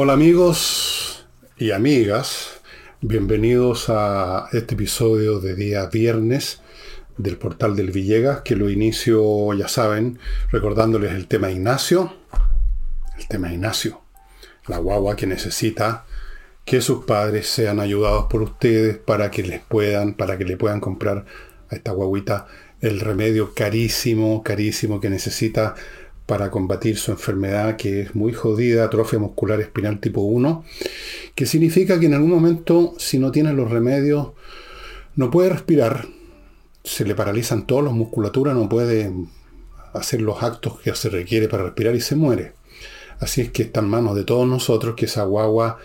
Hola amigos y amigas, bienvenidos a este episodio de día viernes del portal del Villegas, que lo inicio, ya saben, recordándoles el tema Ignacio, el tema Ignacio, la guagua que necesita que sus padres sean ayudados por ustedes para que les puedan, para que le puedan comprar a esta guaguita el remedio carísimo, carísimo que necesita para combatir su enfermedad que es muy jodida, atrofia muscular espinal tipo 1, que significa que en algún momento, si no tiene los remedios, no puede respirar, se le paralizan todas las musculaturas, no puede hacer los actos que se requiere para respirar y se muere. Así es que está en manos de todos nosotros que esa guagua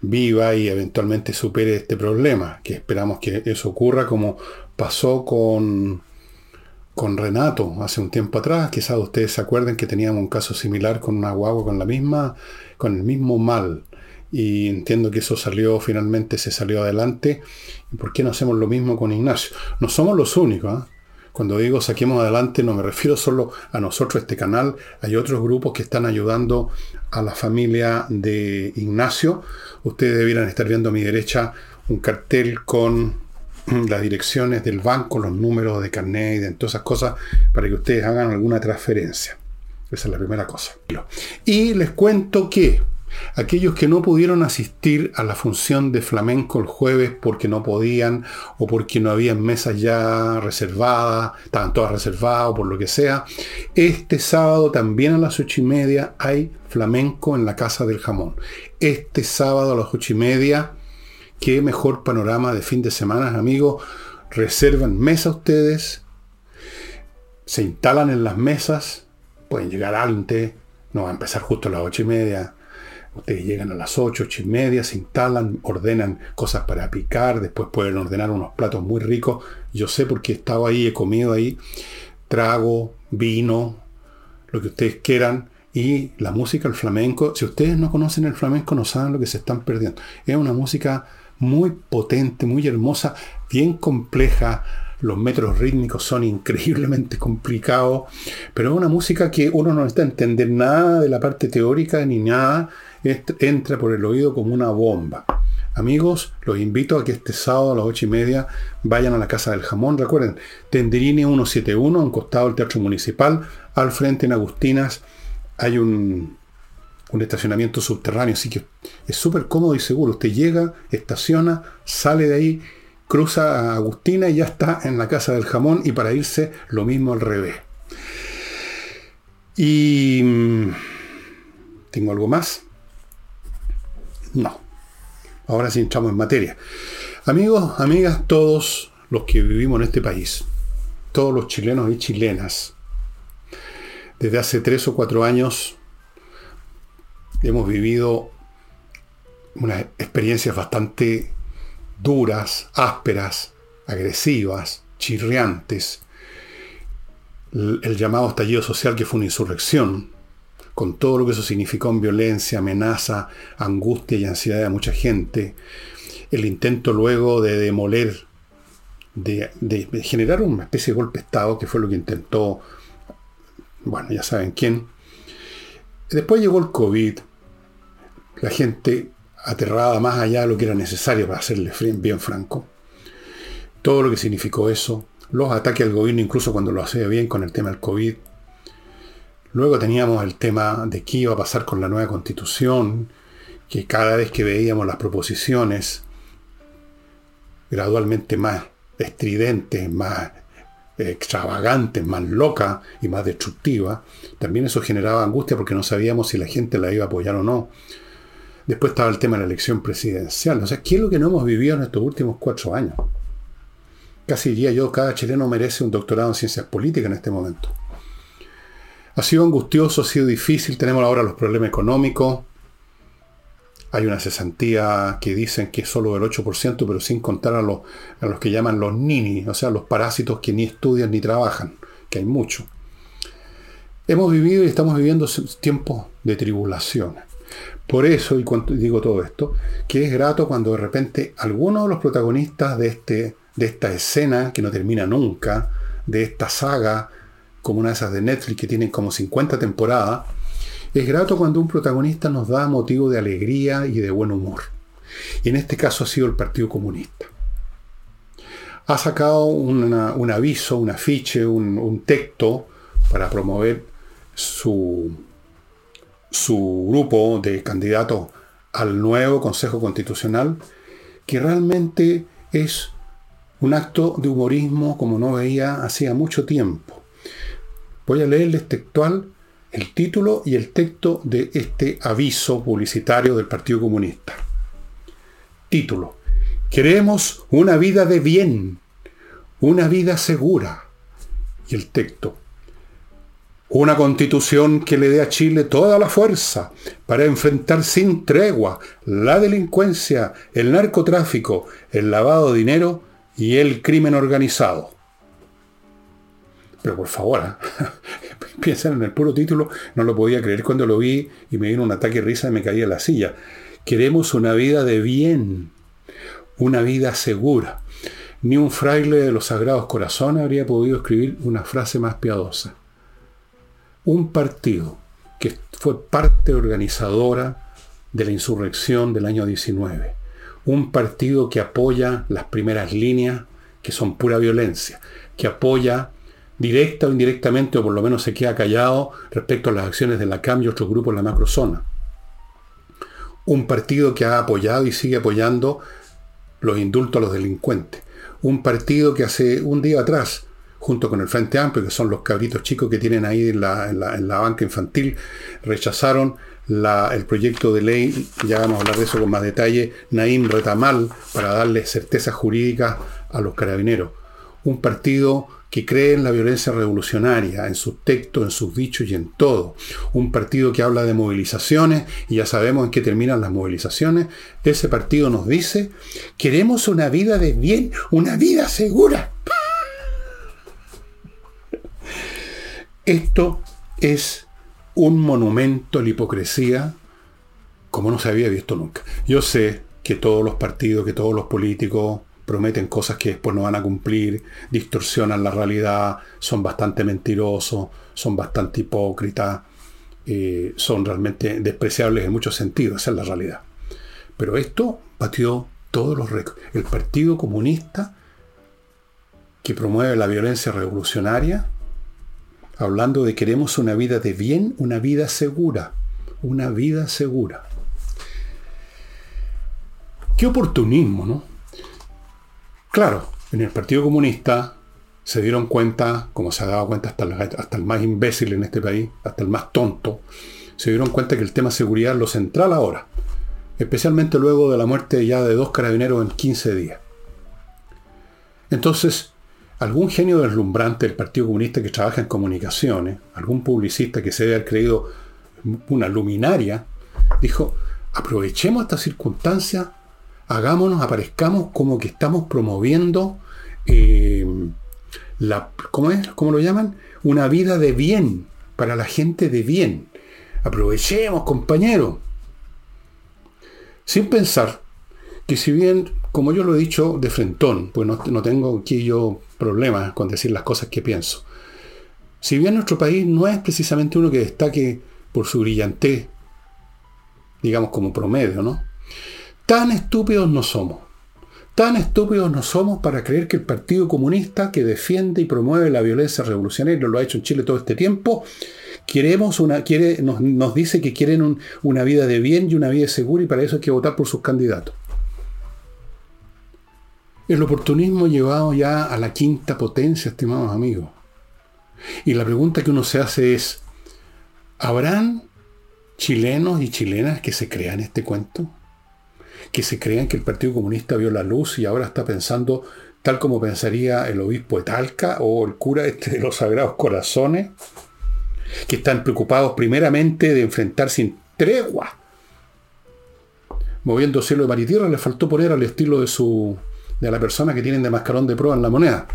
viva y eventualmente supere este problema, que esperamos que eso ocurra como pasó con con Renato hace un tiempo atrás. Quizás ustedes se acuerden que teníamos un caso similar con una guagua con la misma, con el mismo mal. Y entiendo que eso salió, finalmente se salió adelante. ¿Y por qué no hacemos lo mismo con Ignacio? No somos los únicos. ¿ah? Cuando digo saquemos adelante, no me refiero solo a nosotros, este canal. Hay otros grupos que están ayudando a la familia de Ignacio. Ustedes debieran estar viendo a mi derecha un cartel con las direcciones del banco, los números de carnet de todas esas cosas para que ustedes hagan alguna transferencia. Esa es la primera cosa. Y les cuento que aquellos que no pudieron asistir a la función de flamenco el jueves porque no podían o porque no había mesas ya reservadas, estaban todas reservadas o por lo que sea, este sábado también a las ocho y media hay flamenco en la Casa del Jamón. Este sábado a las ocho y media qué mejor panorama de fin de semana, amigos. Reservan mesa ustedes, se instalan en las mesas, pueden llegar antes, no va a empezar justo a las ocho y media. Ustedes llegan a las ocho, ocho y media, se instalan, ordenan cosas para picar, después pueden ordenar unos platos muy ricos. Yo sé porque he estado ahí, he comido ahí, trago, vino, lo que ustedes quieran. Y la música, el flamenco, si ustedes no conocen el flamenco, no saben lo que se están perdiendo. Es una música muy potente, muy hermosa, bien compleja. Los metros rítmicos son increíblemente complicados, pero es una música que uno no necesita entender nada de la parte teórica ni nada, entra por el oído como una bomba. Amigos, los invito a que este sábado a las ocho y media vayan a la Casa del Jamón. Recuerden, Tenderini 171, a un costado del Teatro Municipal, al frente en Agustinas hay un un estacionamiento subterráneo, así que es súper cómodo y seguro. Usted llega, estaciona, sale de ahí, cruza a Agustina y ya está en la casa del jamón y para irse lo mismo al revés. Y... Mm, ¿Tengo algo más? No. Ahora sí entramos en materia. Amigos, amigas, todos los que vivimos en este país, todos los chilenos y chilenas, desde hace tres o cuatro años hemos vivido unas experiencias bastante duras, ásperas, agresivas, chirriantes. El, llamado estallido social que fue una insurrección, con todo lo que eso significó en violencia, amenaza, angustia y ansiedad de mucha gente. El intento luego de demoler, de, de generar una especie de golpe de Estado, que fue lo que intentó, bueno, ya saben quién. Después llegó el COVID, la gente aterrada más allá de lo que era necesario para hacerle bien franco. Todo lo que significó eso, los ataques al gobierno incluso cuando lo hacía bien con el tema del COVID. Luego teníamos el tema de qué iba a pasar con la nueva constitución, que cada vez que veíamos las proposiciones gradualmente más estridentes, más extravagantes, más locas y más destructivas, también eso generaba angustia porque no sabíamos si la gente la iba a apoyar o no. Después estaba el tema de la elección presidencial. O sea, ¿qué es lo que no hemos vivido en estos últimos cuatro años? Casi diría yo, cada chileno merece un doctorado en ciencias políticas en este momento. Ha sido angustioso, ha sido difícil. Tenemos ahora los problemas económicos. Hay una cesantía que dicen que es solo del 8%, pero sin contar a los, a los que llaman los nini, o sea, los parásitos que ni estudian ni trabajan, que hay mucho. Hemos vivido y estamos viviendo tiempos de tribulaciones. Por eso, y digo todo esto, que es grato cuando de repente algunos de los protagonistas de, este, de esta escena que no termina nunca, de esta saga, como una de esas de Netflix que tienen como 50 temporadas, Es grato cuando un protagonista nos da motivo de alegría y de buen humor. Y en este caso ha sido el Partido Comunista. Ha sacado un aviso, un afiche, un, texto para promover su, su grupo de candidatos al nuevo Consejo Constitucional, que realmente es un acto de humorismo como no veía hacía mucho tiempo. Voy a leerles textual el título y el texto de este aviso publicitario del Partido Comunista. Título. Queremos una vida de bien, una vida segura. Y el texto. Una constitución que le dé a Chile toda la fuerza para enfrentar sin tregua la delincuencia, el narcotráfico, el lavado de dinero y el crimen organizado. Pero por favor, ¿eh? piensen en el puro título, no lo podía creer cuando lo vi y me vino un ataque de risa y me caía en la silla. Queremos una vida de bien, una vida segura. Ni un fraile de los Sagrados Corazones habría podido escribir una frase más piadosa. Un partido que fue parte organizadora de la insurrección del año 19. Un partido que apoya las primeras líneas, que son pura violencia, que apoya directa o indirectamente, o por lo menos se queda callado respecto a las acciones de la CAM y otros grupos en la macrozona. Un partido que ha apoyado y sigue apoyando los indultos a los delincuentes. Un partido que hace un día atrás, junto con el Frente Amplio, que son los cabritos chicos que tienen ahí en la, banca infantil, rechazaron el proyecto de ley, ya vamos a hablar de eso con más detalle, Naim Retamal, para darle certeza jurídica a los carabineros. Un partido que cree en la violencia revolucionaria, en sus textos, en sus dichos y en todo. Un partido que habla de movilizaciones, y ya sabemos en qué terminan las movilizaciones. Ese partido nos dice, queremos una vida de bien, una vida segura. Esto es un monumento a la hipocresía como no se había visto nunca. Yo sé que todos los partidos, que todos los políticos prometen cosas que después no van a cumplir, distorsionan la realidad, son bastante mentirosos, son bastante hipócritas, eh, son realmente despreciables en muchos sentidos, esa es la realidad. Pero esto batió todos los récords. El Partido Comunista, que promueve la violencia revolucionaria, hablando de queremos una vida de bien, una vida segura, una vida segura. Qué oportunismo, ¿no? Claro, en el Partido Comunista se dieron cuenta, como se ha dado cuenta hasta el, hasta el más imbécil en este país, hasta el más tonto, se dieron cuenta que el tema seguridad es lo central ahora, especialmente luego de la muerte ya de dos carabineros en 15 días. Entonces, algún genio deslumbrante del Partido Comunista que trabaja en comunicaciones, algún publicista que se haya creído una luminaria, dijo, aprovechemos esta circunstancia hagámonos, aparezcamos como que estamos promoviendo eh, la, ¿cómo es? ¿Cómo lo llaman? Una vida de bien, para la gente de bien. Aprovechemos, compañeros. Sin pensar que si bien, como yo lo he dicho de frentón, pues no, tengo aquí yo problemas con decir las cosas que pienso. Si bien nuestro país no es precisamente uno que destaque por su brillantez, digamos como promedio, ¿no? Tan estúpidos no somos. Tan estúpidos no somos para creer que el Partido Comunista, que defiende y promueve la violencia revolucionaria, lo ha hecho en Chile todo este tiempo, queremos una, quiere, nos, dice que quieren una vida de bien y una vida segura y para eso hay que votar por sus candidatos. El oportunismo llevado ya a la quinta potencia, estimados amigos. Y la pregunta que uno se hace es, ¿habrán chilenos y chilenas que se crean este cuento? que se crean que el Partido Comunista vio la luz y ahora está pensando tal como pensaría el obispo de Talca o el cura este de los Sagrados Corazones, que están preocupados primeramente de enfrentar sin tregua. Moviendo cielo de mar y tierra, le faltó poner al estilo de su de la persona que tienen de mascarón de prueba en la moneda.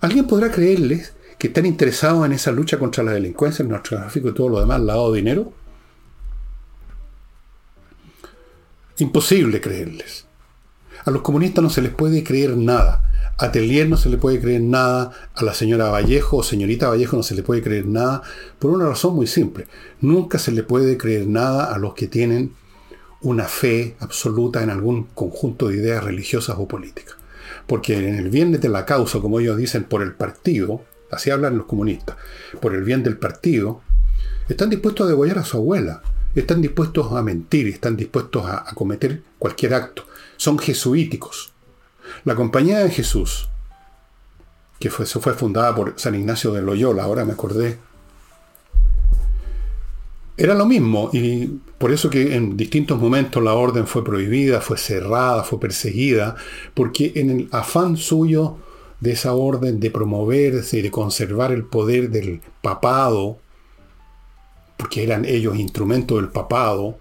¿Alguien podrá creerles que están interesados en esa lucha contra la delincuencia, el narcotráfico y todo lo demás, lavado de dinero? Imposible creerles. A los comunistas no se les puede creer nada. A Telier no se le puede creer nada, a la señora Vallejo o señorita Vallejo no se le puede creer nada, por una razón muy simple. Nunca se le puede creer nada a los que tienen una fe absoluta en algún conjunto de ideas religiosas o políticas. Porque en el bien de la causa, como ellos dicen, por el partido, así hablan los comunistas, por el bien del partido, están dispuestos a degollar a su abuela, están dispuestos a mentir, están dispuestos a, cometer cualquier acto. Son jesuíticos. La Compañía de Jesús, que fue, fue fundada por San Ignacio de Loyola, ahora me acordé, era lo mismo y por eso que en distintos momentos la orden fue prohibida, fue cerrada, fue perseguida, porque en el afán suyo de esa orden de promoverse y de conservar el poder del papado, porque eran ellos instrumentos del papado,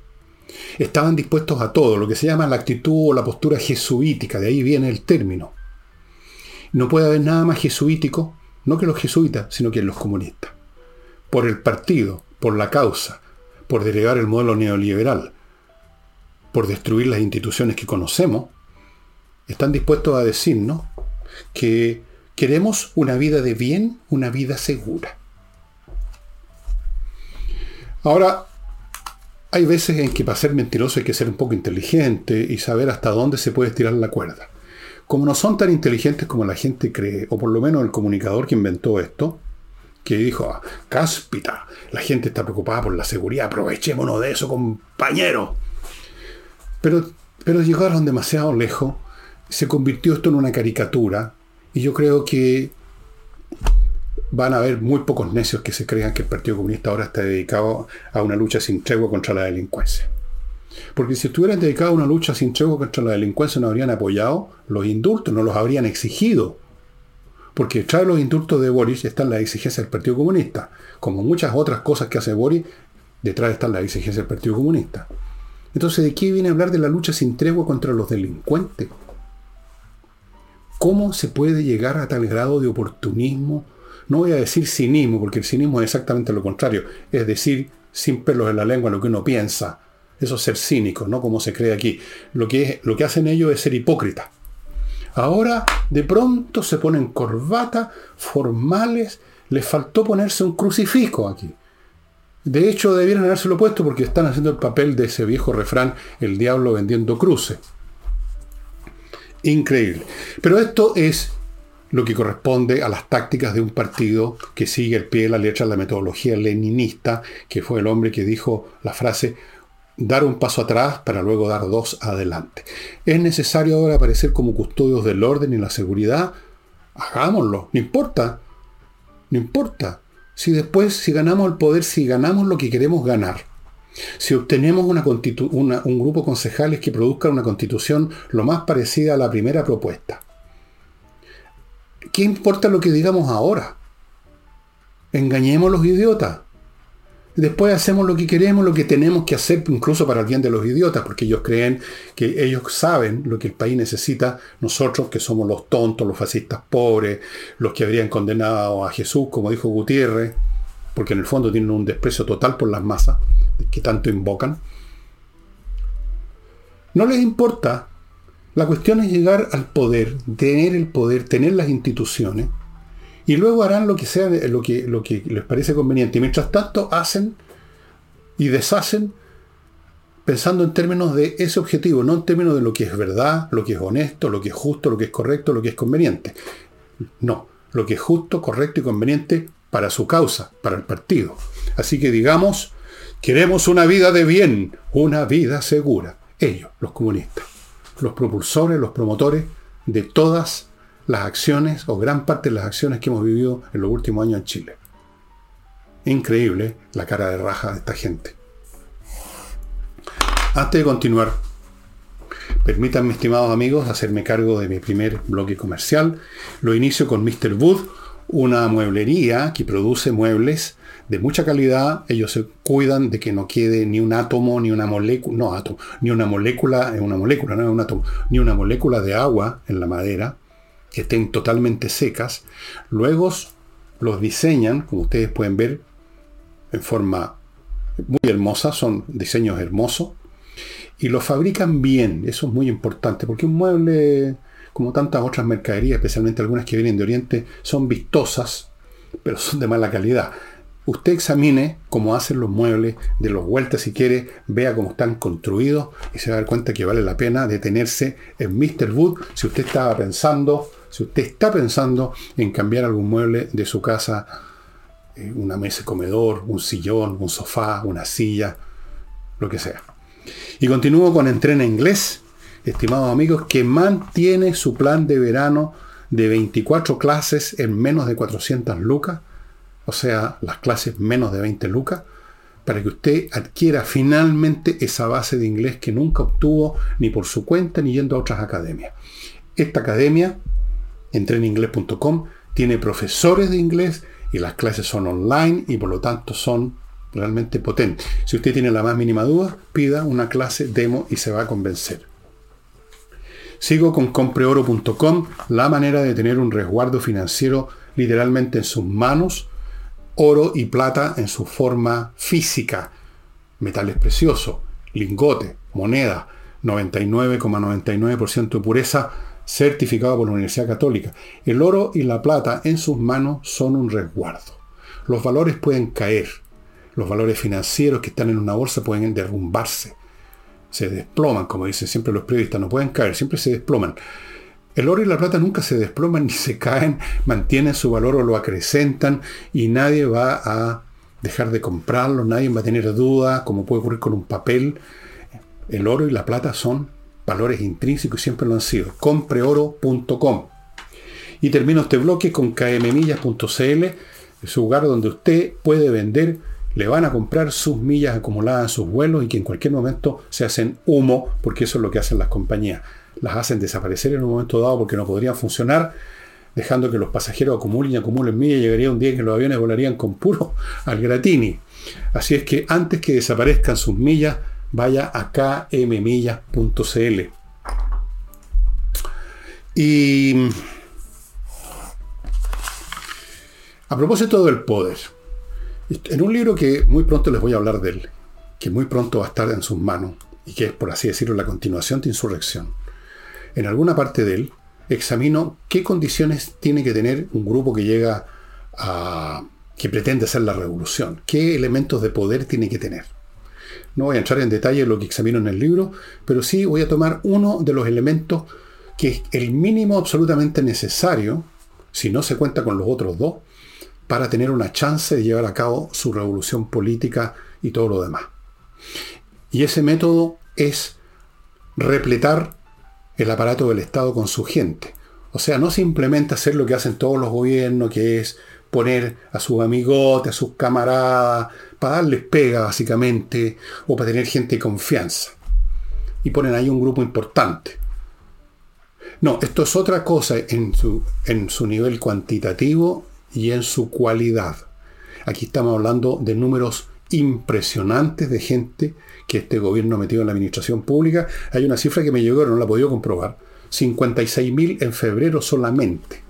estaban dispuestos a todo, lo que se llama la actitud o la postura jesuítica, de ahí viene el término. No puede haber nada más jesuítico, no que los jesuitas, sino que los comunistas. Por el partido, por la causa, por delegar el modelo neoliberal, por destruir las instituciones que conocemos, están dispuestos a decirnos que queremos una vida de bien, una vida segura. Ahora, hay veces en que para ser mentiroso hay que ser un poco inteligente y saber hasta dónde se puede estirar la cuerda. Como no son tan inteligentes como la gente cree, o por lo menos el comunicador que inventó esto, que dijo, cáspita, la gente está preocupada por la seguridad, aprovechémonos de eso, compañero. Pero, pero llegaron demasiado lejos, se convirtió esto en una caricatura, y yo creo que van a haber muy pocos necios que se crean que el Partido Comunista ahora está dedicado a una lucha sin tregua contra la delincuencia. Porque si estuvieran dedicados a una lucha sin tregua contra la delincuencia, no habrían apoyado los indultos, no los habrían exigido. Porque de los indultos de Boris están las exigencias del Partido Comunista. Como muchas otras cosas que hace Boris, detrás están las exigencias del Partido Comunista. Entonces, ¿de qué viene a hablar de la lucha sin tregua contra los delincuentes? ¿Cómo se puede llegar a tal grado de oportunismo? No voy a decir cinismo, porque el cinismo es exactamente lo contrario. Es decir, sin pelos en la lengua lo que uno piensa. Eso es ser cínico, no como se cree aquí. Lo que, lo que hacen ellos es ser hipócritas. Ahora de pronto se ponen corbata, formales, les faltó ponerse un crucifijo aquí. De hecho, debieran habérselo puesto porque están haciendo el papel de ese viejo refrán, el diablo vendiendo cruces. Increíble. Pero esto es lo que corresponde a las tácticas de un partido que sigue el pie de la letra la metodología leninista, que fue el hombre que dijo la frase dar un paso atrás para luego dar dos adelante. ¿Es necesario ahora aparecer como custodios del orden y la seguridad? Hagámoslo, no importa, no importa. Si después, si ganamos el poder, si ganamos lo que queremos ganar, si obtenemos un grupo de concejales que produzca una constitución lo más parecida a la primera propuesta, ¿qué importa lo que digamos ahora? Engañemos los idiotas. Después hacemos lo que queremos, lo que tenemos que hacer, incluso para el bien de los idiotas, porque ellos creen que ellos saben lo que el país necesita, nosotros que somos los tontos, los fascistas pobres, los que habrían condenado a Jesús, como dijo Gutiérrez, porque en el fondo tienen un desprecio total por las masas que tanto invocan. No les importa. La cuestión es llegar al poder, tener el poder, tener las instituciones y luego harán lo que sea, lo que, lo que les parece conveniente. Y mientras tanto hacen y deshacen pensando en términos de ese objetivo, no en términos de lo que es verdad, lo que es honesto, lo que es justo, lo que es correcto, lo que es conveniente. No, lo que es justo, correcto y conveniente para su causa, para el partido. Así que digamos, queremos una vida de bien, una vida segura. Ellos, los comunistas, los propulsores, los promotores de todas las acciones o gran parte de las acciones que hemos vivido en los últimos años en Chile. Increíble la cara de raja de esta gente. Antes de continuar, permítanme, estimados amigos, hacerme cargo de mi primer bloque comercial. Lo inicio con Mr. Wood, una mueblería que produce muebles de mucha calidad. Ellos se cuidan de que no quede ni un átomo, ni una molécula, no átomo, ni una molécula, una molécula, no es un átomo, ni una molécula de agua en la madera que estén totalmente secas. Luego los diseñan, como ustedes pueden ver, en forma muy hermosa, son diseños hermosos, y los fabrican bien, eso es muy importante, porque un mueble como tantas otras mercaderías, especialmente algunas que vienen de Oriente, son vistosas, pero son de mala calidad. Usted examine cómo hacen los muebles, de los vueltas si quiere, vea cómo están construidos y se va a dar cuenta que vale la pena detenerse en Mr. Wood si usted estaba pensando, si usted está pensando en cambiar algún mueble de su casa, eh, una mesa de comedor, un sillón, un sofá, una silla, lo que sea. Y continúo con Entrena Inglés, estimados amigos, que mantiene su plan de verano de 24 clases en menos de 400 lucas o sea, las clases menos de 20 lucas, para que usted adquiera finalmente esa base de inglés que nunca obtuvo ni por su cuenta ni yendo a otras academias. Esta academia, entreninglés.com, tiene profesores de inglés y las clases son online y por lo tanto son realmente potentes. Si usted tiene la más mínima duda, pida una clase demo y se va a convencer. Sigo con compreoro.com, la manera de tener un resguardo financiero literalmente en sus manos oro y plata en su forma física, metales preciosos, lingote, moneda, 99,99% de pureza, certificado por la Universidad Católica. El oro y la plata en sus manos son un resguardo. Los valores pueden caer. Los valores financieros que están en una bolsa pueden derrumbarse. Se desploman, como dicen siempre los periodistas, no pueden caer, siempre se desploman. El oro y la plata nunca se desploman ni se caen, mantienen su valor o lo acrecentan y nadie va a dejar de comprarlo, nadie va a tener duda, como puede ocurrir con un papel. El oro y la plata son valores intrínsecos y siempre lo han sido. Compreoro.com. Y termino este bloque con kmmillas.cl, su lugar donde usted puede vender, le van a comprar sus millas acumuladas sus vuelos y que en cualquier momento se hacen humo, porque eso es lo que hacen las compañías las hacen desaparecer en un momento dado porque no podrían funcionar, dejando que los pasajeros acumulen y acumulen millas, llegaría un día que los aviones volarían con puro al gratini. Así es que antes que desaparezcan sus millas, vaya a kmmillas.cl. Y a propósito del poder, en un libro que muy pronto les voy a hablar de él, que muy pronto va a estar en sus manos y que es, por así decirlo, la continuación de Insurrección en alguna parte de él, examino qué condiciones tiene que tener un grupo que llega a. que pretende hacer la revolución, qué elementos de poder tiene que tener. No voy a entrar en detalle en lo que examino en el libro, pero sí voy a tomar uno de los elementos que es el mínimo absolutamente necesario, si no se cuenta con los otros dos, para tener una chance de llevar a cabo su revolución política y todo lo demás. Y ese método es repletar el aparato del Estado con su gente. O sea, no simplemente hacer lo que hacen todos los gobiernos, que es poner a sus amigotes, a sus camaradas, para darles pega básicamente, o para tener gente de confianza. Y ponen ahí un grupo importante. No, esto es otra cosa en su, en su nivel cuantitativo y en su cualidad. Aquí estamos hablando de números impresionantes de gente que este gobierno ha metido en la administración pública. Hay una cifra que me llegó, no la he podido comprobar. 56.000 en febrero solamente.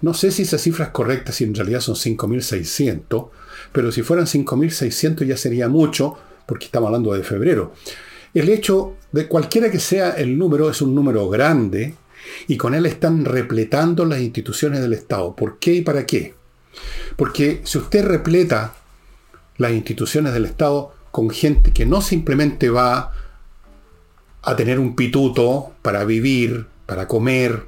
No sé si esa cifra es correcta, si en realidad son 5.600, pero si fueran 5.600 ya sería mucho, porque estamos hablando de febrero. El hecho de cualquiera que sea el número es un número grande y con él están repletando las instituciones del Estado. ¿Por qué y para qué? Porque si usted repleta las instituciones del Estado con gente que no simplemente va a tener un pituto para vivir, para comer,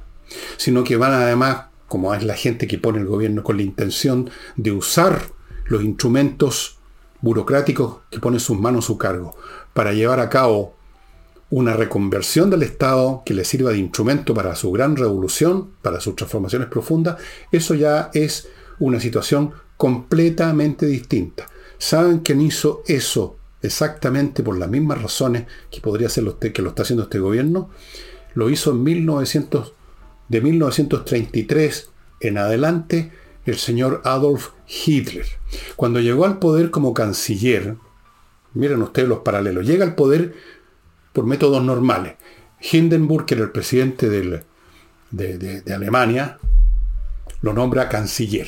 sino que van además, como es la gente que pone el gobierno con la intención de usar los instrumentos burocráticos que pone sus manos a su cargo, para llevar a cabo una reconversión del Estado que le sirva de instrumento para su gran revolución, para sus transformaciones profundas, eso ya es una situación completamente distinta. ¿Saben quién hizo eso exactamente por las mismas razones que podría ser que lo está haciendo este gobierno? Lo hizo en 1900, de 1933 en adelante el señor Adolf Hitler. Cuando llegó al poder como canciller, miren ustedes los paralelos, llega al poder por métodos normales. Hindenburg, que era el presidente de, de Alemania, lo nombra canciller.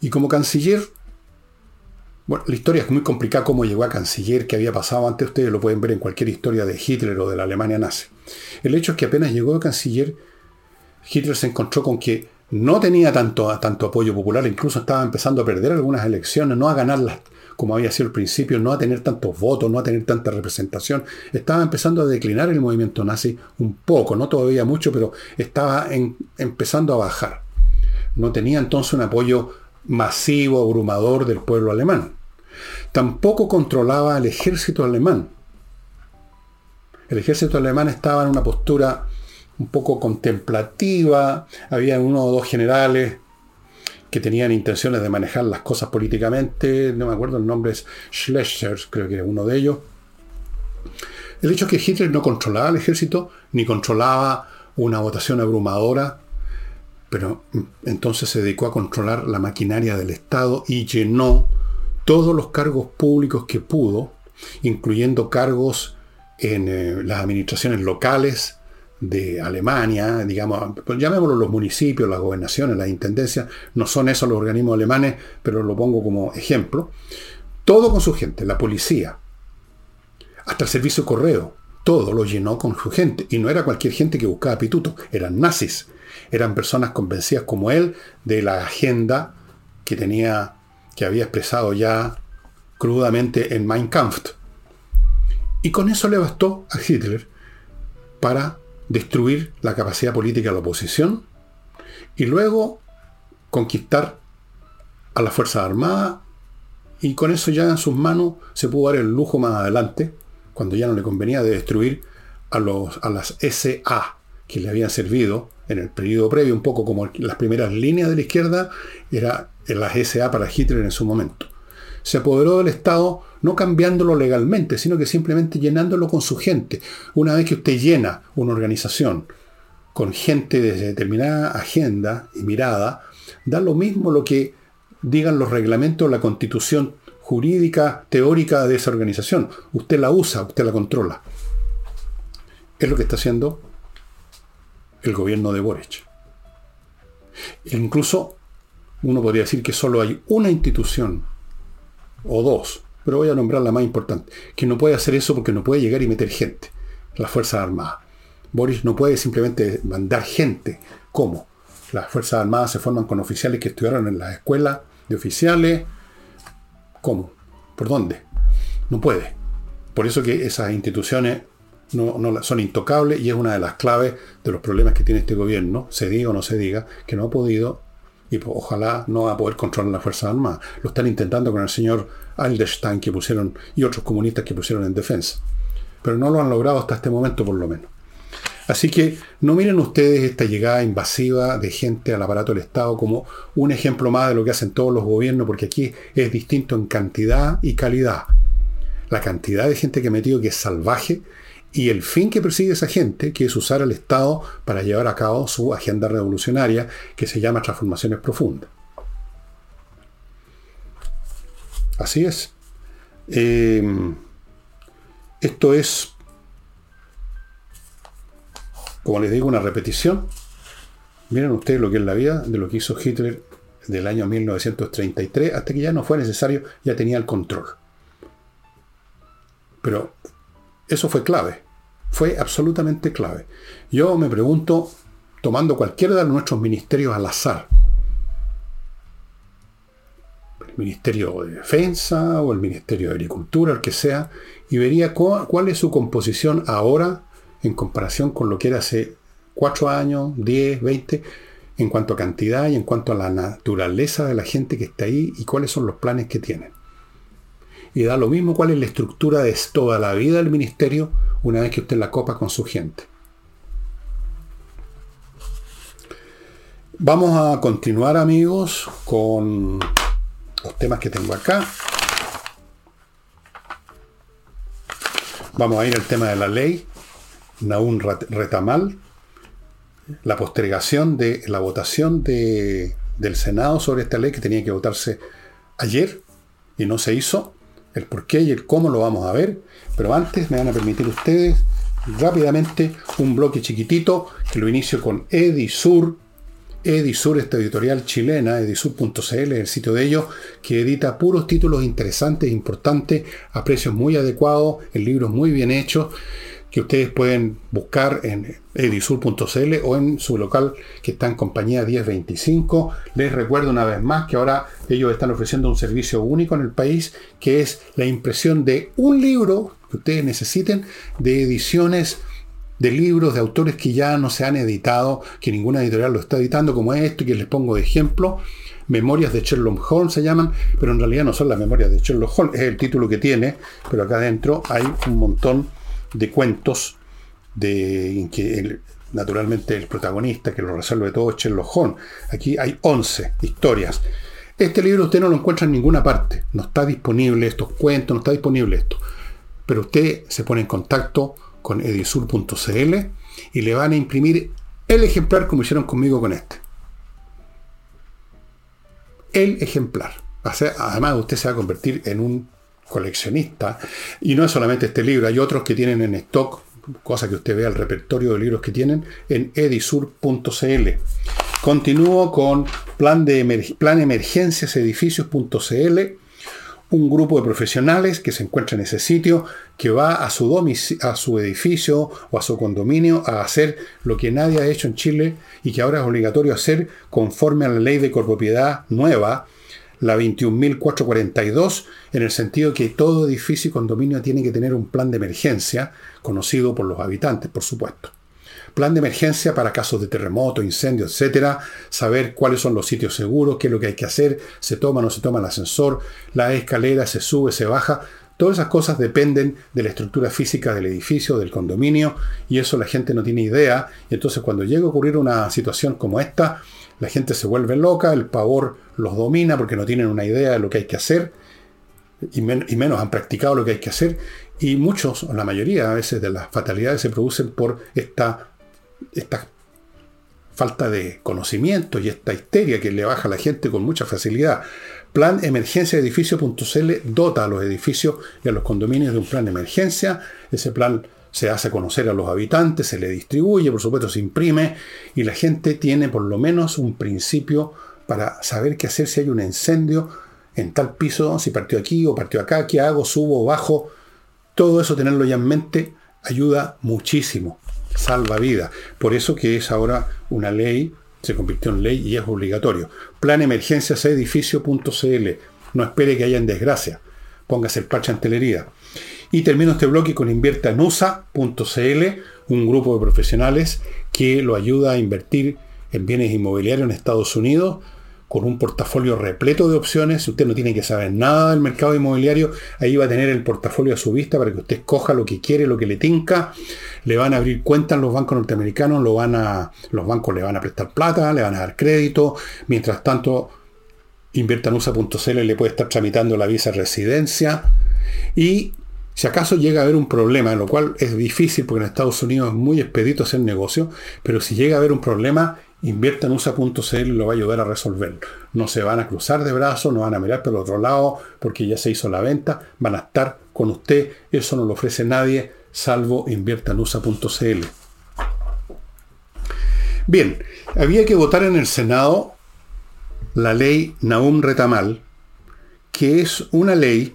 Y como canciller Bueno, la historia es muy complicada cómo llegó a canciller, qué había pasado antes, ustedes lo pueden ver en cualquier historia de Hitler o de la Alemania nazi. El hecho es que apenas llegó a canciller, Hitler se encontró con que no tenía tanto, tanto apoyo popular, incluso estaba empezando a perder algunas elecciones, no a ganarlas como había sido al principio, no a tener tantos votos, no a tener tanta representación. Estaba empezando a declinar el movimiento nazi un poco, no todavía mucho, pero estaba empezando a bajar. No tenía entonces un apoyo masivo, abrumador del pueblo alemán. Tampoco controlaba al ejército alemán. El ejército alemán estaba en una postura un poco contemplativa, había uno o dos generales que tenían intenciones de manejar las cosas políticamente, no me acuerdo el nombre es creo que es uno de ellos. El hecho es que Hitler no controlaba el ejército, ni controlaba una votación abrumadora, pero entonces se dedicó a controlar la maquinaria del Estado y llenó todos los cargos públicos que pudo, incluyendo cargos en eh, las administraciones locales, de Alemania, digamos, pues llamémoslo los municipios, las gobernaciones, las intendencias, no son esos los organismos alemanes, pero lo pongo como ejemplo. Todo con su gente, la policía, hasta el servicio de correo, todo lo llenó con su gente. Y no era cualquier gente que buscaba pituto, eran nazis. Eran personas convencidas como él de la agenda que tenía, que había expresado ya crudamente en Mein Kampf. Y con eso le bastó a Hitler para destruir la capacidad política de la oposición y luego conquistar a las Fuerzas Armadas y con eso ya en sus manos se pudo dar el lujo más adelante, cuando ya no le convenía, de destruir a, los, a las SA que le habían servido en el periodo previo, un poco como las primeras líneas de la izquierda, era las SA para Hitler en su momento. Se apoderó del Estado no cambiándolo legalmente, sino que simplemente llenándolo con su gente. Una vez que usted llena una organización con gente de determinada agenda y mirada, da lo mismo lo que digan los reglamentos, la constitución jurídica, teórica de esa organización. Usted la usa, usted la controla. Es lo que está haciendo el gobierno de Boric. Incluso uno podría decir que solo hay una institución o dos pero voy a nombrar la más importante, que no puede hacer eso porque no puede llegar y meter gente, las Fuerzas Armadas. Boris no puede simplemente mandar gente. ¿Cómo? Las Fuerzas Armadas se forman con oficiales que estudiaron en las escuelas de oficiales. ¿Cómo? ¿Por dónde? No puede. Por eso que esas instituciones no, son intocables y es una de las claves de los problemas que tiene este gobierno, se diga o no se diga, que no ha podido y pues, ojalá no va a poder controlar las Fuerzas Armadas. Lo están intentando con el señor Alderstein que pusieron y otros comunistas que pusieron en defensa. Pero no lo han logrado hasta este momento por lo menos. Así que no miren ustedes esta llegada invasiva de gente al aparato del Estado como un ejemplo más de lo que hacen todos los gobiernos, porque aquí es distinto en cantidad y calidad. La cantidad de gente que ha metido que es salvaje y el fin que persigue esa gente, que es usar al Estado para llevar a cabo su agenda revolucionaria, que se llama transformaciones profundas. Así es. Em, esto es, como les digo, una repetición. Miren ustedes lo que es la vida de lo que hizo Hitler del año 1933 hasta que ya no fue necesario, ya tenía el control. Pero eso fue clave fue absolutamente clave. Yo me pregunto, tomando cualquiera de nuestros ministerios al azar, el Ministerio de Defensa o el Ministerio de Agricultura, el que sea, y vería cuál, es su composición ahora en comparación con lo que era hace cuatro años, 10, 20, en cuanto a cantidad y en cuanto a la naturaleza de la gente que está ahí y cuáles son los planes que tienen. Y da lo mismo cuál es la estructura de toda la vida del ministerio una vez que usted la copa con su gente. Vamos a continuar amigos con los temas que tengo acá. Vamos a ir al tema de la ley, Naún Retamal, la postergación de la votación de, del Senado sobre esta ley que tenía que votarse ayer y no se hizo. El por qué y el cómo lo vamos a ver. Pero antes me van a permitir ustedes rápidamente un bloque chiquitito que lo inicio con Edisur. Edisur, esta editorial chilena, edisur.cl, el sitio de ellos, que edita puros títulos interesantes, importantes, a precios muy adecuados, en libros muy bien hechos, que ustedes pueden buscar en edisur.cl o en su local que está en compañía 1025. Les recuerdo una vez más que ahora ellos están ofreciendo un servicio único en el país, que es la impresión de un libro que ustedes necesiten de ediciones de libros de autores que ya no se han editado, que ninguna editorial lo está editando, como esto, y que les pongo de ejemplo. Memorias de Sherlock Holmes se llaman, pero en realidad no son las memorias de Sherlock Holmes, es el título que tiene, pero acá adentro hay un montón de cuentos de que naturalmente el protagonista que lo resuelve todo es Sherlock Holmes. Aquí hay 11 historias. Este libro usted no lo encuentra en ninguna parte, no está disponible estos cuentos, no está disponible esto. Pero usted se pone en contacto con edisur.cl y le van a imprimir el ejemplar como hicieron conmigo con este. El ejemplar. Además, usted se va a convertir en un coleccionista. Y no es solamente este libro, hay otros que tienen en stock, cosa que usted vea el repertorio de libros que tienen en edisur.cl. Continúo con plan de plan emergencias edificios.cl un grupo de profesionales que se encuentra en ese sitio, que va a su, a su edificio o a su condominio a hacer lo que nadie ha hecho en Chile y que ahora es obligatorio hacer conforme a la ley de copropiedad nueva, la 21.442, en el sentido que todo edificio y condominio tiene que tener un plan de emergencia, conocido por los habitantes, por supuesto plan de emergencia para casos de terremoto, incendio, etcétera, saber cuáles son los sitios seguros, qué es lo que hay que hacer, se toma o no se toma el ascensor, la escalera, se sube, se baja. Todas esas cosas dependen de la estructura física del edificio, del condominio, y eso la gente no tiene idea. Y entonces cuando llega a ocurrir una situación como esta, la gente se vuelve loca, el pavor los domina porque no tienen una idea de lo que hay que hacer, y, menos han practicado lo que hay que hacer. Y muchos, la mayoría a veces de las fatalidades se producen por esta esta falta de conocimiento y esta histeria que le baja a la gente con mucha facilidad. Plan emergencia edificio.cl dota a los edificios y a los condominios de un plan de emergencia. Ese plan se hace conocer a los habitantes, se le distribuye, por supuesto se imprime y la gente tiene por lo menos un principio para saber qué hacer si hay un incendio en tal piso, si partió aquí o partió acá, qué hago, subo o bajo. Todo eso tenerlo ya en mente ayuda muchísimo salva vida. Por eso que es ahora una ley, se convirtió en ley y es obligatorio. Plan emergencias edificio.cl. No espere que haya en desgracia. Póngase el parche en telería. Y termino este bloque con inviertanusa.cl, un grupo de profesionales que lo ayuda a invertir en bienes inmobiliarios en Estados Unidos con un portafolio repleto de opciones. Usted no tiene que saber nada del mercado inmobiliario, ahí va a tener el portafolio a su vista para que usted escoja lo que quiere, lo que le tinca. Le van a abrir cuentas los bancos norteamericanos, lo van a, los bancos le van a prestar plata, le van a dar crédito. Mientras tanto, inviertanusa.cl le puede estar tramitando la visa de residencia. Y si acaso llega a haber un problema, lo cual es difícil porque en Estados Unidos es muy expedito hacer negocio, pero si llega a haber un problema, invierta en USA.cl y lo va a ayudar a resolverlo. No se van a cruzar de brazos, no van a mirar por el otro lado porque ya se hizo la venta, van a estar con usted. Eso no lo ofrece nadie salvo inviertanusa.cl. Bien, había que votar en el Senado la ley Naum Retamal, que es una ley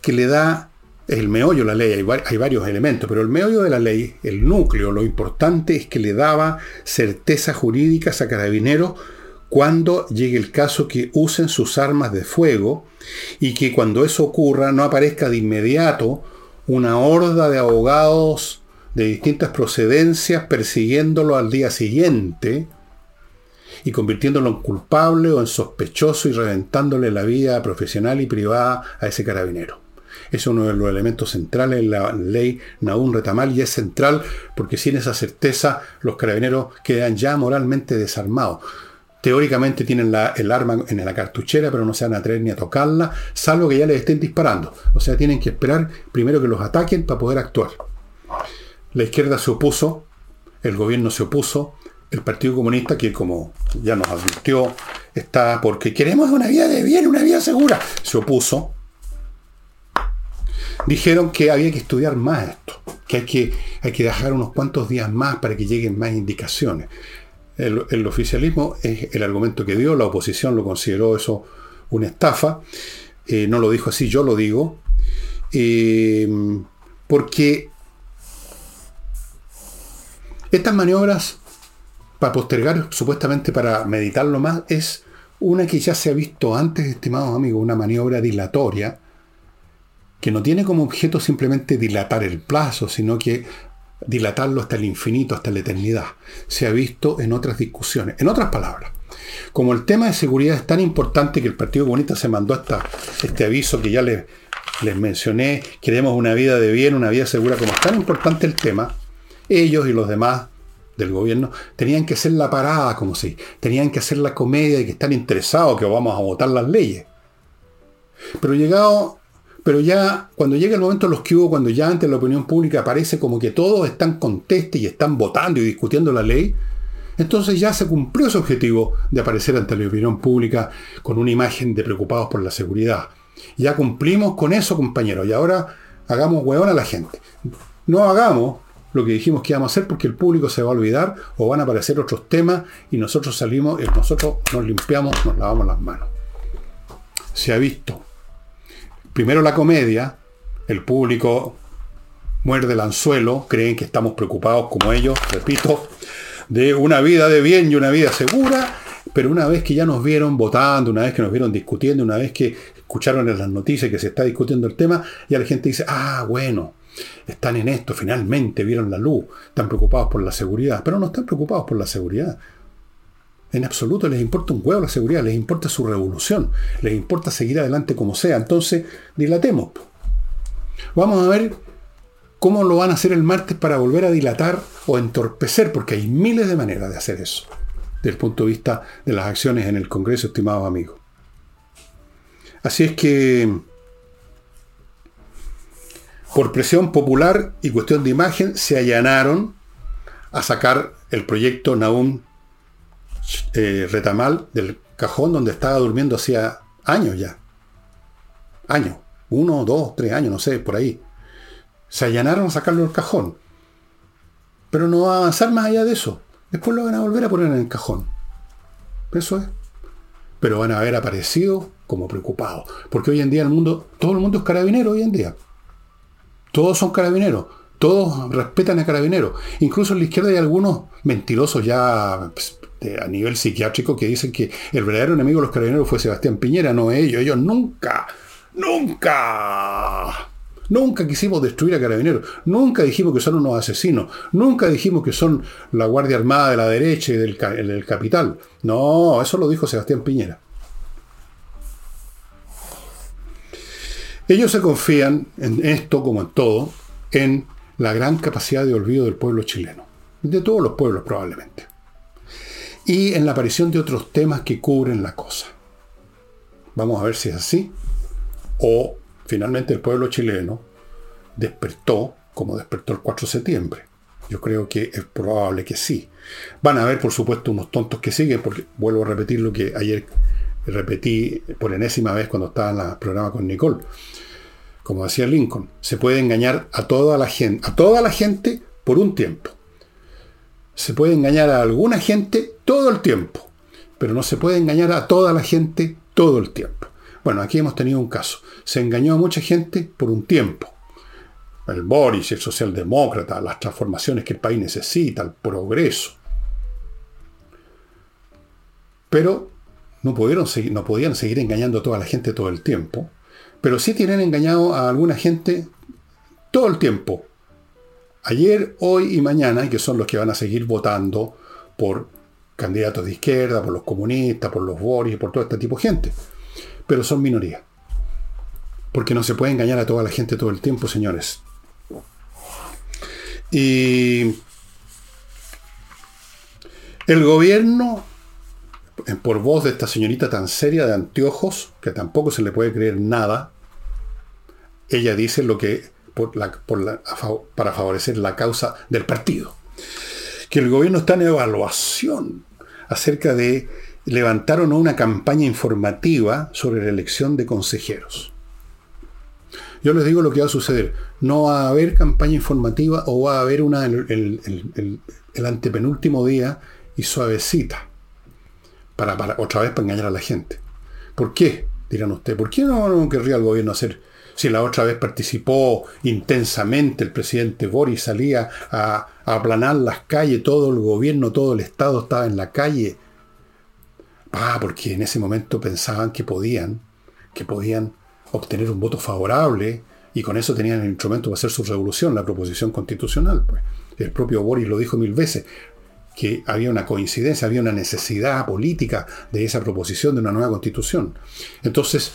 que le da el meollo de la ley, hay, varios elementos, pero el meollo de la ley, el núcleo, lo importante es que le daba certeza jurídica a carabineros cuando llegue el caso que usen sus armas de fuego y que cuando eso ocurra no aparezca de inmediato una horda de abogados de distintas procedencias persiguiéndolo al día siguiente y convirtiéndolo en culpable o en sospechoso y reventándole la vida profesional y privada a ese carabinero. Es uno de los elementos centrales en la ley Naún Retamal y es central porque sin esa certeza los carabineros quedan ya moralmente desarmados. Teóricamente tienen el arma en la cartuchera, pero no se van a atrever ni a tocarla, salvo que ya les estén disparando. O sea, tienen que esperar primero que los ataquen para poder actuar. La izquierda se opuso, el gobierno se opuso, el Partido Comunista, que como ya nos advirtió, está porque queremos una vía de bien, una vía segura, se opuso dijeron que había que estudiar más esto, que hay que, hay que dejar unos cuantos días más para que lleguen más indicaciones. el, oficialismo es el argumento que dio, la oposición lo consideró eso una estafa, eh, no lo dijo así, yo lo digo, eh, porque estas maniobras para postergar, supuestamente para meditarlo más, es una que ya se ha visto antes, estimados amigos, una maniobra dilatoria, que no tiene como objeto simplemente dilatar el plazo, sino que dilatarlo hasta el infinito, hasta la eternidad. Se ha visto en otras discusiones. En otras palabras, como el tema de seguridad es tan importante que el Partido Comunista se mandó hasta este aviso que ya les, les mencioné, queremos una vida de bien, una vida segura, como es tan importante el tema, ellos y los demás del gobierno tenían que hacer la parada, como si, tenían que hacer la comedia de que están interesados, que vamos a votar las leyes. Pero llegado, pero ya cuando llega el momento en los que hubo, cuando ya ante la opinión pública aparece como que todos están contestes y están votando y discutiendo la ley, entonces ya se cumplió ese objetivo de aparecer ante la opinión pública con una imagen de preocupados por la seguridad. Ya cumplimos con eso, compañeros, y ahora hagamos hueón a la gente. No hagamos lo que dijimos que íbamos a hacer porque el público se va a olvidar o van a aparecer otros temas y nosotros salimos, y nosotros nos limpiamos, nos lavamos las manos. Se ha visto. Primero la comedia, el público muerde el anzuelo, creen que estamos preocupados como ellos, repito, de una vida de bien y una vida segura, pero una vez que ya nos vieron votando, una vez que nos vieron discutiendo, una vez que escucharon en las noticias que se está discutiendo el tema, ya la gente dice, ah, bueno, están en esto, finalmente vieron la luz, están preocupados por la seguridad, pero no están preocupados por la seguridad. En absoluto les importa un huevo la seguridad, les importa su revolución, les importa seguir adelante como sea. Entonces, dilatemos. Vamos a ver cómo lo van a hacer el martes para volver a dilatar o entorpecer, porque hay miles de maneras de hacer eso, desde el punto de vista de las acciones en el Congreso, estimados amigos. Así es que por presión popular y cuestión de imagen, se allanaron a sacar el proyecto Naum eh, Retamal del cajón donde estaba durmiendo hacía años ya. Años. Uno, dos, tres años, no sé, por ahí. Se allanaron a sacarlo del cajón. Pero no va a avanzar más allá de eso. Después lo van a volver a poner en el cajón. Eso es. Pero van a haber aparecido como preocupados. Porque hoy en día el mundo, todo el mundo es carabinero hoy en día. Todos son carabineros. Todos respetan a carabineros. Incluso en la izquierda hay algunos mentirosos ya pues, a nivel psiquiátrico que dicen que el verdadero enemigo de los carabineros fue Sebastián Piñera, no ellos. Ellos nunca, nunca, nunca quisimos destruir a carabineros. Nunca dijimos que son unos asesinos. Nunca dijimos que son la Guardia Armada de la derecha y del, del capital. No, eso lo dijo Sebastián Piñera. Ellos se confían en esto, como en todo, en la gran capacidad de olvido del pueblo chileno, de todos los pueblos probablemente, y en la aparición de otros temas que cubren la cosa. Vamos a ver si es así, o finalmente el pueblo chileno despertó como despertó el 4 de septiembre. Yo creo que es probable que sí. Van a haber, por supuesto, unos tontos que siguen, porque vuelvo a repetir lo que ayer repetí por enésima vez cuando estaba en el programa con Nicole. Como decía Lincoln, se puede engañar a toda la gente, a toda la gente por un tiempo. Se puede engañar a alguna gente todo el tiempo, pero no se puede engañar a toda la gente todo el tiempo. Bueno, aquí hemos tenido un caso. Se engañó a mucha gente por un tiempo. El Boris, el socialdemócrata, las transformaciones que el país necesita, el progreso. Pero no, pudieron no podían seguir engañando a toda la gente todo el tiempo, pero sí tienen engañado a alguna gente todo el tiempo. Ayer, hoy y mañana, que son los que van a seguir votando por candidatos de izquierda, por los comunistas, por los Boris, por todo este tipo de gente. Pero son minoría. Porque no se puede engañar a toda la gente todo el tiempo, señores. Y el gobierno por voz de esta señorita tan seria de anteojos, que tampoco se le puede creer nada, ella dice lo que para favorecer la causa del partido. Que el gobierno está en evaluación acerca de levantar o no una campaña informativa sobre la elección de consejeros. Yo les digo lo que va a suceder. No va a haber campaña informativa o va a haber una el, antepenúltimo día y suavecita. Para, para, otra vez para engañar a la gente. ¿Por qué? Dirán ustedes. ¿Por qué no, no querría el gobierno hacer? Si la otra vez participó intensamente el presidente Boris, salía a, aplanar las calles, todo el gobierno, todo el Estado estaba en la calle. Ah, porque en ese momento pensaban que podían, que podían obtener un voto favorable y con eso tenían el instrumento para hacer su revolución, la proposición constitucional. Pues. El propio Boris lo dijo mil veces, que había una coincidencia, había una necesidad política de esa proposición de una nueva constitución. Entonces,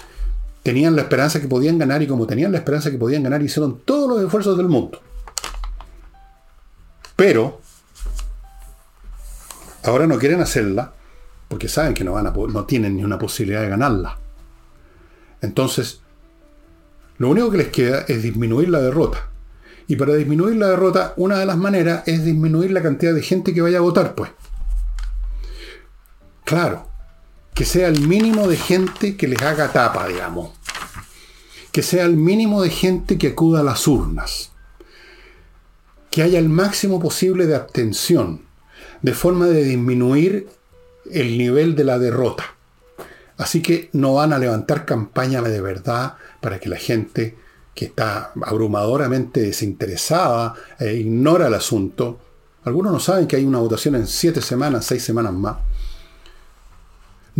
tenían la esperanza que podían ganar y como tenían la esperanza que podían ganar, hicieron todos los esfuerzos del mundo. Pero, ahora no quieren hacerla porque saben que no, van a, no tienen ni una posibilidad de ganarla. Entonces, lo único que les queda es disminuir la derrota. Y para disminuir la derrota, una de las maneras es disminuir la cantidad de gente que vaya a votar, pues. Claro, que sea el mínimo de gente que les haga tapa, digamos. Que sea el mínimo de gente que acuda a las urnas. Que haya el máximo posible de abstención, de forma de disminuir el nivel de la derrota. Así que no van a levantar campaña de verdad para que la gente que está abrumadoramente desinteresada e ignora el asunto, algunos no saben que hay una votación en siete semanas, seis semanas más,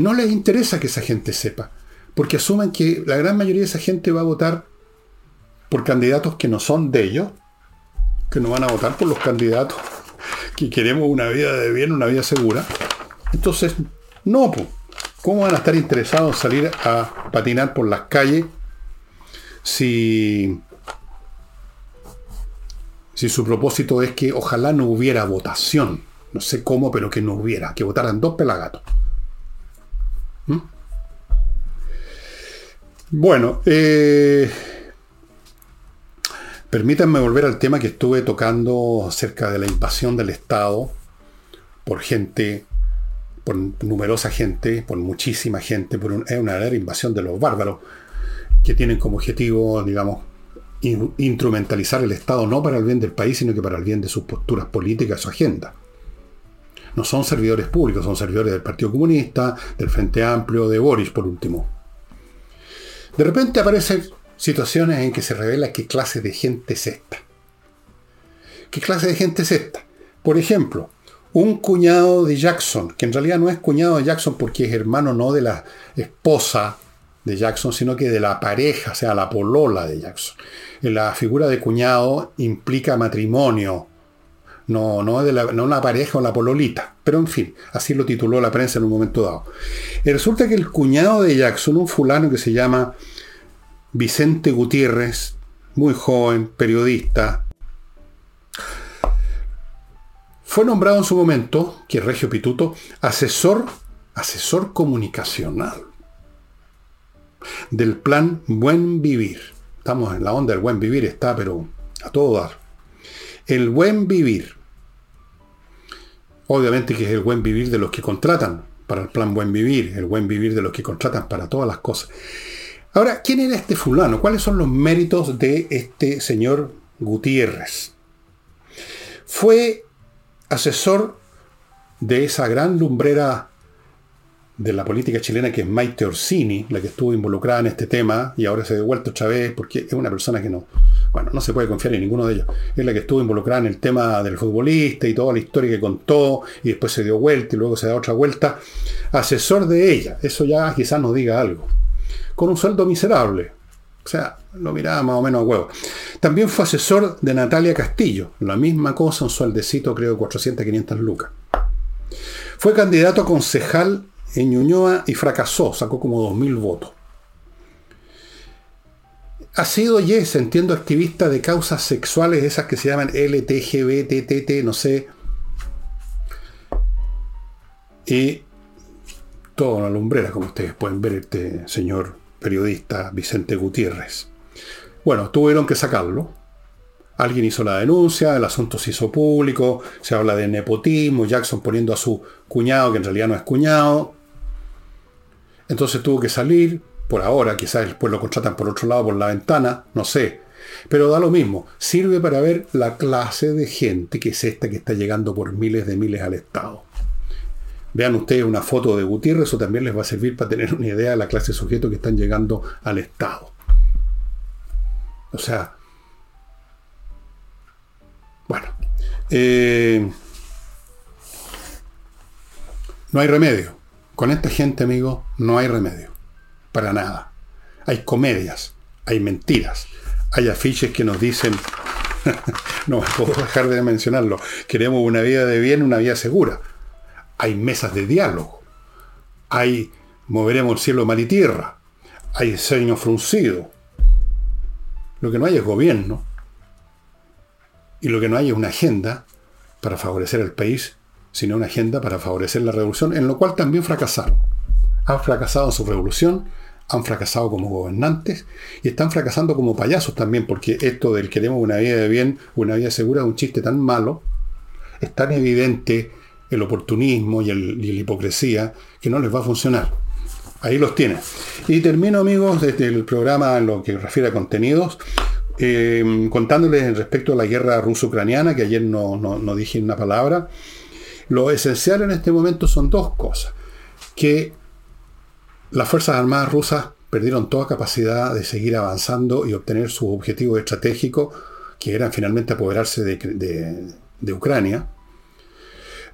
no les interesa que esa gente sepa, porque asumen que la gran mayoría de esa gente va a votar por candidatos que no son de ellos, que no van a votar por los candidatos que queremos una vida de bien, una vida segura. Entonces, no, pues. ¿Cómo van a estar interesados en salir a patinar por las calles si, si su propósito es que ojalá no hubiera votación? No sé cómo, pero que no hubiera, que votaran dos pelagatos. Bueno, eh, permítanme volver al tema que estuve tocando acerca de la invasión del Estado por gente por numerosa gente, por muchísima gente, por una verdadera invasión de los bárbaros, que tienen como objetivo, digamos, instrumentalizar el Estado no para el bien del país, sino que para el bien de sus posturas políticas, su agenda. No son servidores públicos, son servidores del Partido Comunista, del Frente Amplio, de Boris, por último. De repente aparecen situaciones en que se revela qué clase de gente es esta. ¿Qué clase de gente es esta? Por ejemplo, un cuñado de Jackson, que en realidad no es cuñado de Jackson porque es hermano no de la esposa de Jackson, sino que de la pareja, o sea, la polola de Jackson. La figura de cuñado implica matrimonio, no, no, de la, no la pareja o la pololita. Pero en fin, así lo tituló la prensa en un momento dado. Resulta que el cuñado de Jackson, un fulano que se llama Vicente Gutiérrez, muy joven, periodista, fue nombrado en su momento, que es Regio Pituto, asesor, asesor comunicacional del plan Buen Vivir. Estamos en la onda del buen vivir, está, pero a todo dar. El buen vivir. Obviamente que es el buen vivir de los que contratan para el plan Buen Vivir, el buen vivir de los que contratan para todas las cosas. Ahora, ¿quién era este fulano? ¿Cuáles son los méritos de este señor Gutiérrez? Fue asesor de esa gran lumbrera de la política chilena que es Maite Orsini, la que estuvo involucrada en este tema y ahora se ha devuelto otra vez porque es una persona que no, bueno, no se puede confiar en ninguno de ellos. Es la que estuvo involucrada en el tema del futbolista y toda la historia que contó y después se dio vuelta y luego se da otra vuelta. Asesor de ella, eso ya quizás nos diga algo. Con un sueldo miserable, o sea, lo miraba más o menos a huevo. También fue asesor de Natalia Castillo, la misma cosa, un sueldecito, creo, 400, 500 lucas. Fue candidato a concejal en Ñuñoa y fracasó, sacó como 2.000 votos. Ha sido yes, entiendo, activista de causas sexuales, esas que se llaman LTGBTT, no sé. Y toda una lumbrera, como ustedes pueden ver, este señor periodista Vicente Gutiérrez. Bueno, tuvieron que sacarlo. Alguien hizo la denuncia, el asunto se hizo público, se habla de nepotismo, Jackson poniendo a su cuñado, que en realidad no es cuñado. Entonces tuvo que salir, por ahora, quizás después lo contratan por otro lado, por la ventana, no sé. Pero da lo mismo, sirve para ver la clase de gente que es esta que está llegando por miles de miles al Estado. Vean ustedes una foto de Gutiérrez, eso también les va a servir para tener una idea de la clase de sujetos que están llegando al Estado. O sea, bueno, eh, no hay remedio. Con esta gente, amigos, no hay remedio. Para nada. Hay comedias, hay mentiras, hay afiches que nos dicen, no puedo dejar de mencionarlo, queremos una vida de bien, una vida segura. Hay mesas de diálogo, hay moveremos el cielo, mar y tierra, hay ceño fruncido. Lo que no hay es gobierno y lo que no hay es una agenda para favorecer el país sino una agenda para favorecer la revolución, en lo cual también fracasaron. Han fracasado en su revolución, han fracasado como gobernantes y están fracasando como payasos también, porque esto del queremos una vida de bien, una vida segura, es un chiste tan malo, es tan evidente el oportunismo y, la hipocresía que no les va a funcionar. Ahí los tienen. Y termino, amigos, desde el programa en lo que refiere a contenidos, eh, contándoles respecto a la guerra ruso-ucraniana, que ayer no, no dije una palabra. Lo esencial en este momento son dos cosas. Que las Fuerzas Armadas rusas perdieron toda capacidad de seguir avanzando y obtener sus objetivos estratégicos, que eran finalmente apoderarse de, Ucrania.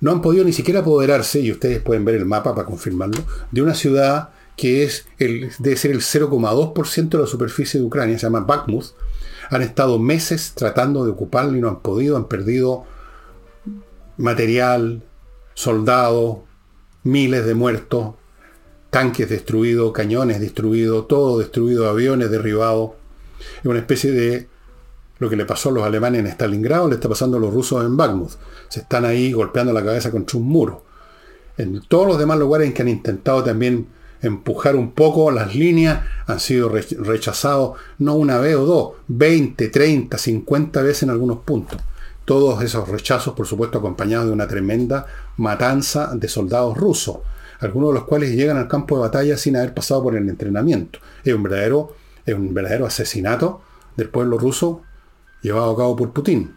No han podido ni siquiera apoderarse, y ustedes pueden ver el mapa para confirmarlo, de una ciudad que es el, debe ser el 0,2% de la superficie de Ucrania, se llama Bakhmut. Han estado meses tratando de ocuparlo y no han podido, han perdido material, soldados, miles de muertos, tanques destruidos, cañones destruidos, todo destruido, aviones derribados. Es una especie de lo que le pasó a los alemanes en Stalingrado, le está pasando a los rusos en Bakhmut. Se están ahí golpeando la cabeza contra un muro. En todos los demás lugares en que han intentado también empujar un poco las líneas, han sido rechazados no una vez o dos, 20, 30, 50 veces en algunos puntos. Todos esos rechazos, por supuesto, acompañados de una tremenda matanza de soldados rusos, algunos de los cuales llegan al campo de batalla sin haber pasado por el entrenamiento. Es un verdadero, es un verdadero asesinato del pueblo ruso llevado a cabo por Putin.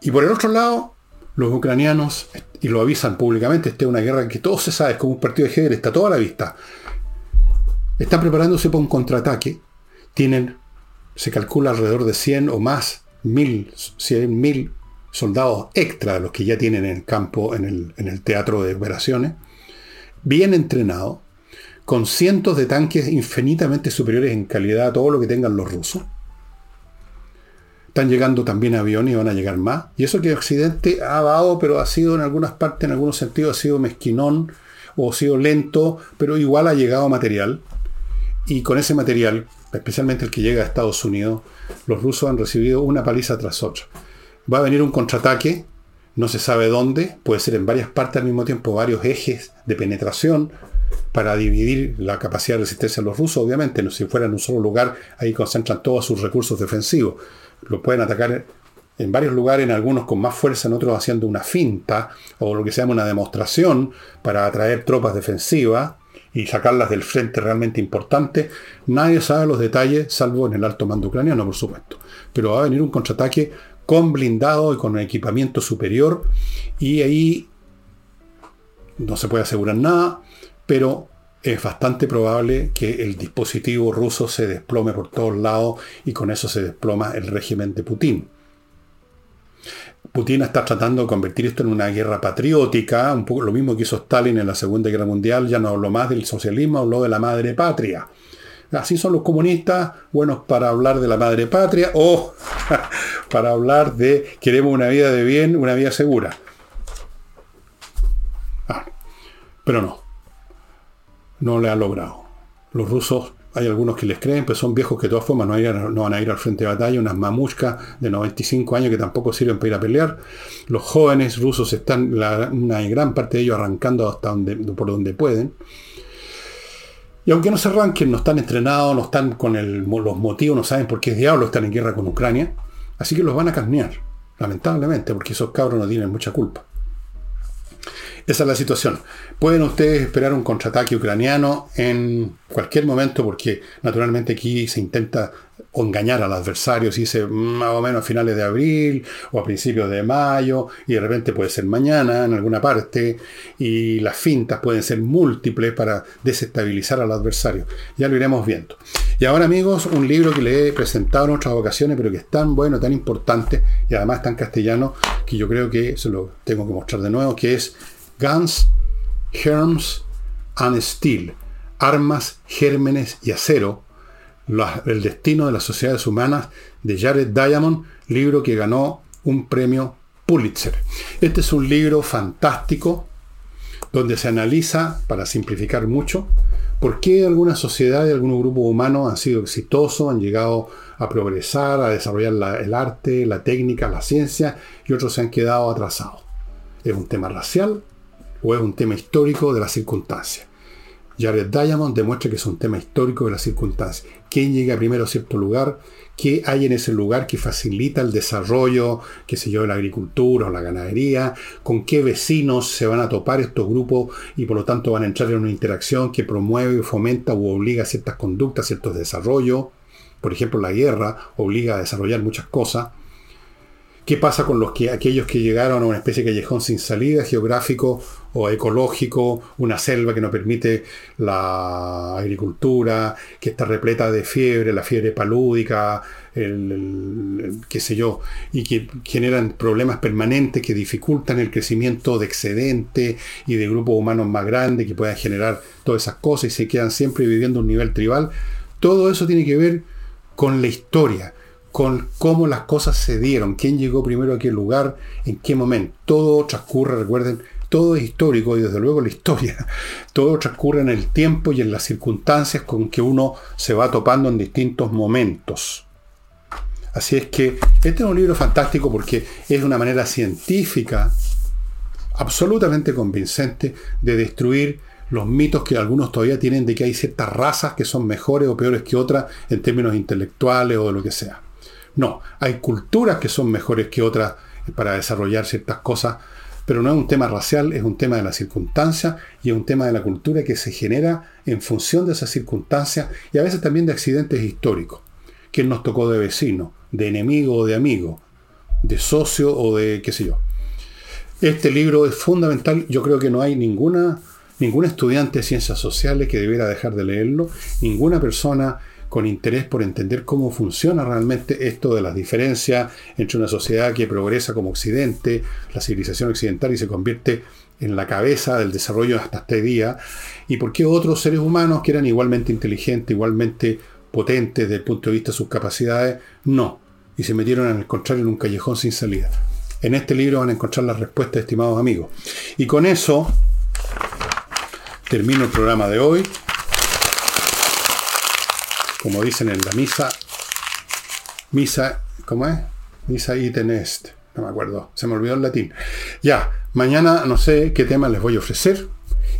Y por el otro lado, los ucranianos, y lo avisan públicamente, esta es una guerra que todo se sabe, es como un partido de ajedrez, está toda a la vista. Están preparándose para un contraataque. Tienen, se calcula alrededor de 100 o más mil, cien mil soldados extra los que ya tienen en el campo, en el, en el teatro de operaciones, bien entrenados, con cientos de tanques infinitamente superiores en calidad a todo lo que tengan los rusos. Están llegando también aviones y van a llegar más. Y eso que Occidente ha dado, pero ha sido en algunas partes, en algunos sentidos, ha sido mezquinón o ha sido lento, pero igual ha llegado material. Y con ese material, especialmente el que llega a Estados Unidos, los rusos han recibido una paliza tras otra. Va a venir un contraataque, no se sabe dónde, puede ser en varias partes al mismo tiempo, varios ejes de penetración para dividir la capacidad de resistencia de los rusos, obviamente. Si fuera en un solo lugar, ahí concentran todos sus recursos defensivos. Lo pueden atacar en varios lugares, en algunos con más fuerza, en otros haciendo una finta o lo que se llama una demostración para atraer tropas defensivas y sacarlas del frente realmente importante. Nadie sabe los detalles, salvo en el alto mando ucraniano, por supuesto. Pero va a venir un contraataque con blindado y con equipamiento superior. Y ahí no se puede asegurar nada, pero es bastante probable que el dispositivo ruso se desplome por todos lados y con eso se desploma el régimen de Putin. Putin está tratando de convertir esto en una guerra patriótica, un poco lo mismo que hizo Stalin en la Segunda Guerra Mundial, ya no habló más del socialismo, habló de la madre patria. Así son los comunistas, buenos para hablar de la madre patria o para hablar de queremos una vida de bien, una vida segura. Ah, pero no, no le ha logrado. Los rusos hay algunos que les creen, pero son viejos que de todas formas no, van a ir al frente de batalla, unas mamushkas de 95 años que tampoco sirven para ir a pelear. Los jóvenes rusos están, una gran parte de ellos arrancando hasta donde, por donde pueden. Y aunque no se arranquen, no están entrenados, no están con los motivos, no saben por qué diablos están en guerra con Ucrania. Así que los van a carnear, lamentablemente, porque esos cabros no tienen mucha culpa. Esa es la situación. Pueden ustedes esperar un contraataque ucraniano en cualquier momento porque naturalmente aquí se intenta engañar al adversario, si dice más o menos a finales de abril o a principios de mayo y de repente puede ser mañana en alguna parte y las fintas pueden ser múltiples para desestabilizar al adversario. Ya lo iremos viendo. Y ahora amigos, un libro que le he presentado en otras ocasiones pero que es tan bueno, tan importante y además tan castellano que yo creo que se lo tengo que mostrar de nuevo, que es Guns, Germs and Steel, Armas, Gérmenes y Acero, el destino de las sociedades humanas de Jared Diamond, libro que ganó un premio Pulitzer. Este es un libro fantástico donde se analiza, para simplificar mucho, por qué algunas sociedades, algunos grupos humanos han sido exitosos, han llegado a progresar, a desarrollar el arte, la técnica, la ciencia, y otros se han quedado atrasados. Es un tema racial, o es un tema histórico de las circunstancias. Jared Diamond demuestra que es un tema histórico de las circunstancias. ¿Quién llega primero a cierto lugar? ¿Qué hay en ese lugar que facilita el desarrollo, qué sé yo, de la agricultura o la ganadería? ¿Con qué vecinos se van a topar estos grupos y por lo tanto van a entrar en una interacción que promueve, fomenta u obliga a ciertas conductas, ciertos desarrollos? Por ejemplo, la guerra obliga a desarrollar muchas cosas. ¿Qué pasa con los que, aquellos que llegaron a una especie de callejón sin salida geográfico o ecológico, una selva que no permite la agricultura, que está repleta de fiebre, la fiebre palúdica, el, qué sé yo, y que generan problemas permanentes que dificultan el crecimiento de excedente y de grupos humanos más grandes que puedan generar todas esas cosas y se quedan siempre viviendo un nivel tribal? Todo eso tiene que ver con la historia con cómo las cosas se dieron, quién llegó primero a aquel lugar, en qué momento. Todo transcurre, recuerden, todo es histórico y desde luego la historia, todo transcurre en el tiempo y en las circunstancias con que uno se va topando en distintos momentos. Así es que este es un libro fantástico porque es una manera científica, absolutamente convincente, de destruir los mitos que algunos todavía tienen de que hay ciertas razas que son mejores o peores que otras en términos intelectuales o de lo que sea. No, hay culturas que son mejores que otras para desarrollar ciertas cosas, pero no es un tema racial, es un tema de la circunstancia y es un tema de la cultura que se genera en función de esas circunstancias y a veces también de accidentes históricos. ¿Quién nos tocó de vecino, de enemigo o de amigo, de socio o de qué sé yo? Este libro es fundamental, yo creo que no hay ninguna, ningún estudiante de ciencias sociales que debiera dejar de leerlo, ninguna persona con interés por entender cómo funciona realmente esto de las diferencias entre una sociedad que progresa como Occidente, la civilización occidental, y se convierte en la cabeza del desarrollo hasta este día, y por qué otros seres humanos que eran igualmente inteligentes, igualmente potentes desde el punto de vista de sus capacidades, no, y se metieron en el contrario en un callejón sin salida. En este libro van a encontrar las respuestas, estimados amigos. Y con eso termino el programa de hoy como dicen en la misa, misa, ¿cómo es? Misa no me acuerdo, se me olvidó el latín. Ya, mañana no sé qué tema les voy a ofrecer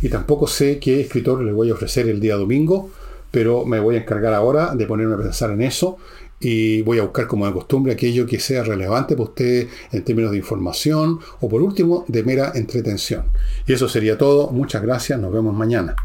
y tampoco sé qué escritor les voy a ofrecer el día domingo, pero me voy a encargar ahora de ponerme a pensar en eso y voy a buscar como de costumbre aquello que sea relevante para usted en términos de información o por último de mera entretención. Y eso sería todo. Muchas gracias. Nos vemos mañana.